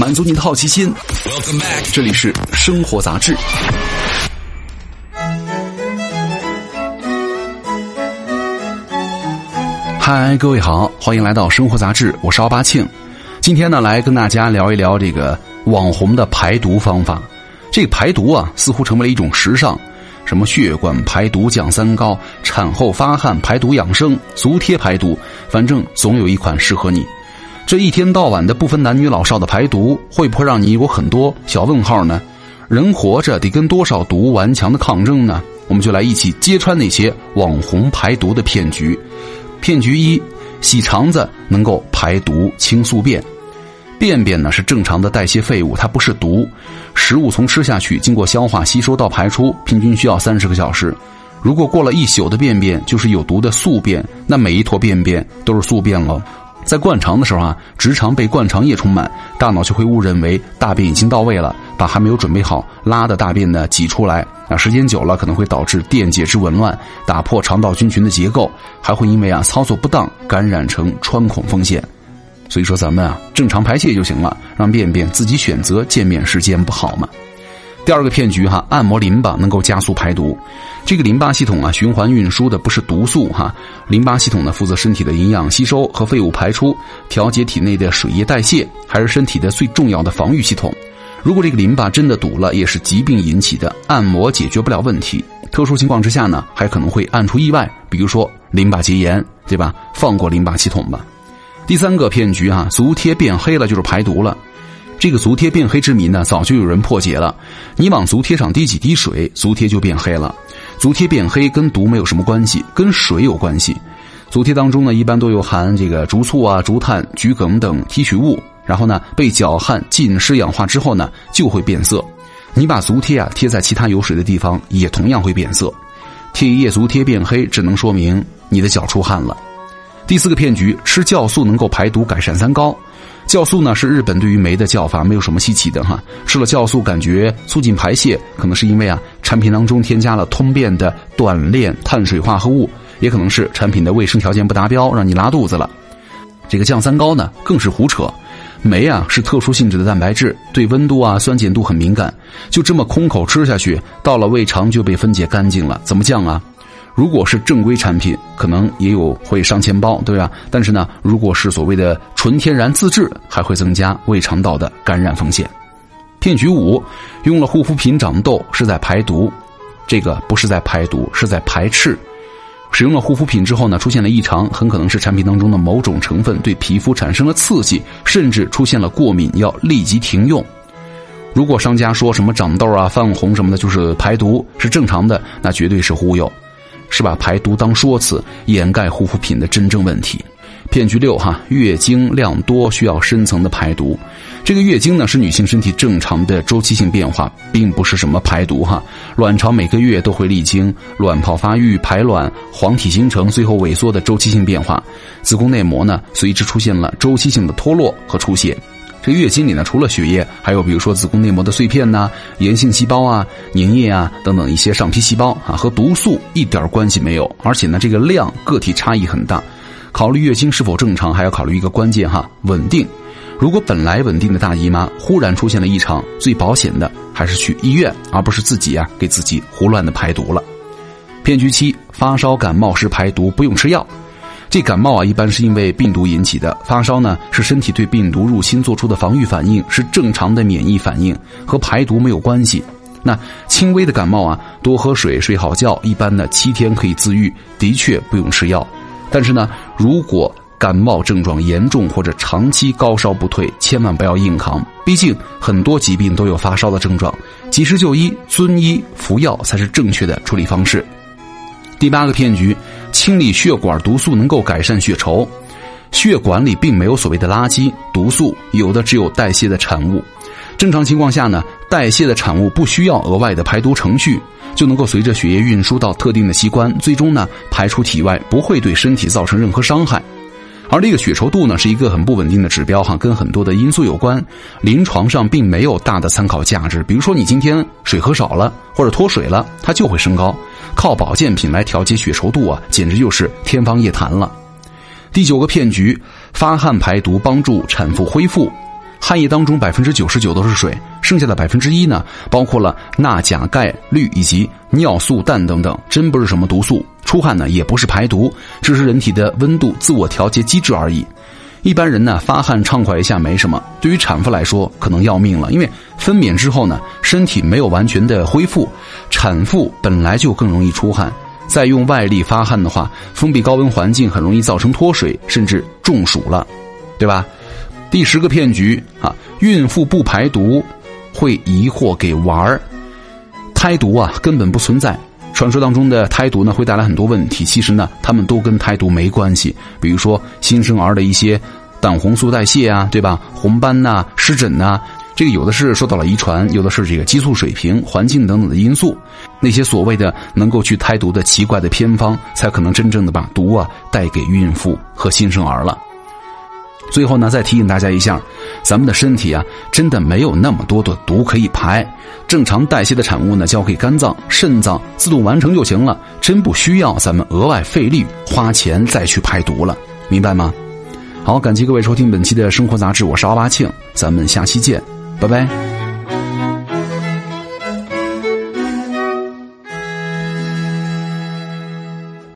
满足你的好奇心。这里是生活杂志。嗨，各位好，欢迎来到生活杂志，我是奥巴庆。今天呢，来跟大家聊一聊这个网红的排毒方法。这个排毒啊，似乎成为了一种时尚。什么血管排毒降三高，产后发汗排毒养生，足贴排毒，反正总有一款适合你。这一天到晚的不分男女老少的排毒，会不会让你有很多小问号呢？人活着得跟多少毒顽强的抗争呢？我们就来一起揭穿那些网红排毒的骗局。骗局一：洗肠子能够排毒清宿便。便便呢是正常的代谢废物，它不是毒。食物从吃下去，经过消化吸收到排出，平均需要三十个小时。如果过了一宿的便便就是有毒的宿便，那每一坨便便都是宿便了。在灌肠的时候啊，直肠被灌肠液充满，大脑就会误认为大便已经到位了，把还没有准备好拉的大便呢挤出来。啊，时间久了可能会导致电解质紊乱，打破肠道菌群的结构，还会因为啊操作不当感染成穿孔风险。所以说咱们啊，正常排泄就行了，让便便自己选择见面时间，不好吗？第二个骗局哈，按摩淋巴能够加速排毒。这个淋巴系统啊，循环运输的不是毒素哈，淋巴系统呢负责身体的营养吸收和废物排出，调节体内的水液代谢，还是身体的最重要的防御系统。如果这个淋巴真的堵了，也是疾病引起的，按摩解决不了问题。特殊情况之下呢，还可能会按出意外，比如说淋巴结炎，对吧？放过淋巴系统吧。第三个骗局啊，足贴变黑了就是排毒了。这个足贴变黑之谜呢，早就有人破解了。你往足贴上滴几滴水，足贴就变黑了。足贴变黑跟毒没有什么关系，跟水有关系。足贴当中呢，一般都有含这个竹醋啊、竹炭、桔梗等提取物，然后呢被搅拌浸湿氧化之后呢，就会变色。你把足贴啊贴在其他有水的地方，也同样会变色。贴一夜足贴变黑，只能说明你的脚出汗了。第四个骗局，吃酵素能够排毒改善三高。酵素呢是日本对于酶的叫法，没有什么稀奇的哈。吃了酵素感觉促进排泄，可能是因为啊产品当中添加了通便的短链碳水化合物，也可能是产品的卫生条件不达标，让你拉肚子了。这个降三高呢更是胡扯。酶啊是特殊性质的蛋白质，对温度啊酸碱度很敏感，就这么空口吃下去，到了胃肠就被分解干净了，怎么降啊？如果是正规产品，可能也有会伤钱包，对吧？但是呢，如果是所谓的纯天然自制，还会增加胃肠道的感染风险。骗局五，用了护肤品长痘是在排毒，这个不是在排毒，是在排斥。使用了护肤品之后呢，出现了异常，很可能是产品当中的某种成分对皮肤产生了刺激，甚至出现了过敏，要立即停用。如果商家说什么长痘啊、泛红什么的，就是排毒是正常的，那绝对是忽悠。是把排毒当说辞，掩盖护肤品的真正问题。骗局六哈，月经量多需要深层的排毒。这个月经呢是女性身体正常的周期性变化，并不是什么排毒哈。卵巢每个月都会历经卵泡发育、排卵、黄体形成、最后萎缩的周期性变化，子宫内膜呢随之出现了周期性的脱落和出血。这月经里呢，除了血液，还有比如说子宫内膜的碎片呐、炎性细胞啊、粘液啊等等一些上皮细胞啊，和毒素一点关系没有。而且呢，这个量个体差异很大。考虑月经是否正常，还要考虑一个关键哈，稳定。如果本来稳定的大姨妈忽然出现了异常，最保险的还是去医院，而不是自己啊给自己胡乱的排毒了。骗局七：发烧感冒时排毒不用吃药。这感冒啊，一般是因为病毒引起的；发烧呢，是身体对病毒入侵做出的防御反应，是正常的免疫反应，和排毒没有关系。那轻微的感冒啊，多喝水，睡好觉，一般呢七天可以自愈，的确不用吃药。但是呢，如果感冒症状严重或者长期高烧不退，千万不要硬扛。毕竟很多疾病都有发烧的症状，及时就医，遵医服药才是正确的处理方式。第八个骗局。清理血管毒素能够改善血稠，血管里并没有所谓的垃圾毒素，有的只有代谢的产物。正常情况下呢，代谢的产物不需要额外的排毒程序，就能够随着血液运输到特定的器官，最终呢排出体外，不会对身体造成任何伤害。而这个血稠度呢，是一个很不稳定的指标哈，跟很多的因素有关，临床上并没有大的参考价值。比如说你今天水喝少了，或者脱水了，它就会升高。靠保健品来调节血稠度啊，简直就是天方夜谭了。第九个骗局，发汗排毒帮助产妇恢复。汗液当中百分之九十九都是水，剩下的百分之一呢，包括了钠、钾、钙、氯以及尿素、氮等等，真不是什么毒素。出汗呢也不是排毒，只是人体的温度自我调节机制而已。一般人呢发汗畅快一下没什么，对于产妇来说可能要命了，因为分娩之后呢身体没有完全的恢复，产妇本来就更容易出汗，再用外力发汗的话，封闭高温环境很容易造成脱水，甚至中暑了，对吧？第十个骗局啊，孕妇不排毒会疑惑给娃儿，胎毒啊根本不存在。传说当中的胎毒呢，会带来很多问题。其实呢，他们都跟胎毒没关系。比如说新生儿的一些胆红素代谢啊，对吧？红斑呐、湿疹呐，这个有的是受到了遗传，有的是这个激素水平、环境等等的因素。那些所谓的能够去胎毒的奇怪的偏方，才可能真正的把毒啊带给孕妇和新生儿了。最后呢，再提醒大家一下，咱们的身体啊，真的没有那么多的毒可以排，正常代谢的产物呢，交给肝脏、肾脏自动完成就行了，真不需要咱们额外费力花钱再去排毒了，明白吗？好，感谢各位收听本期的生活杂志，我是奥巴庆，咱们下期见，拜拜。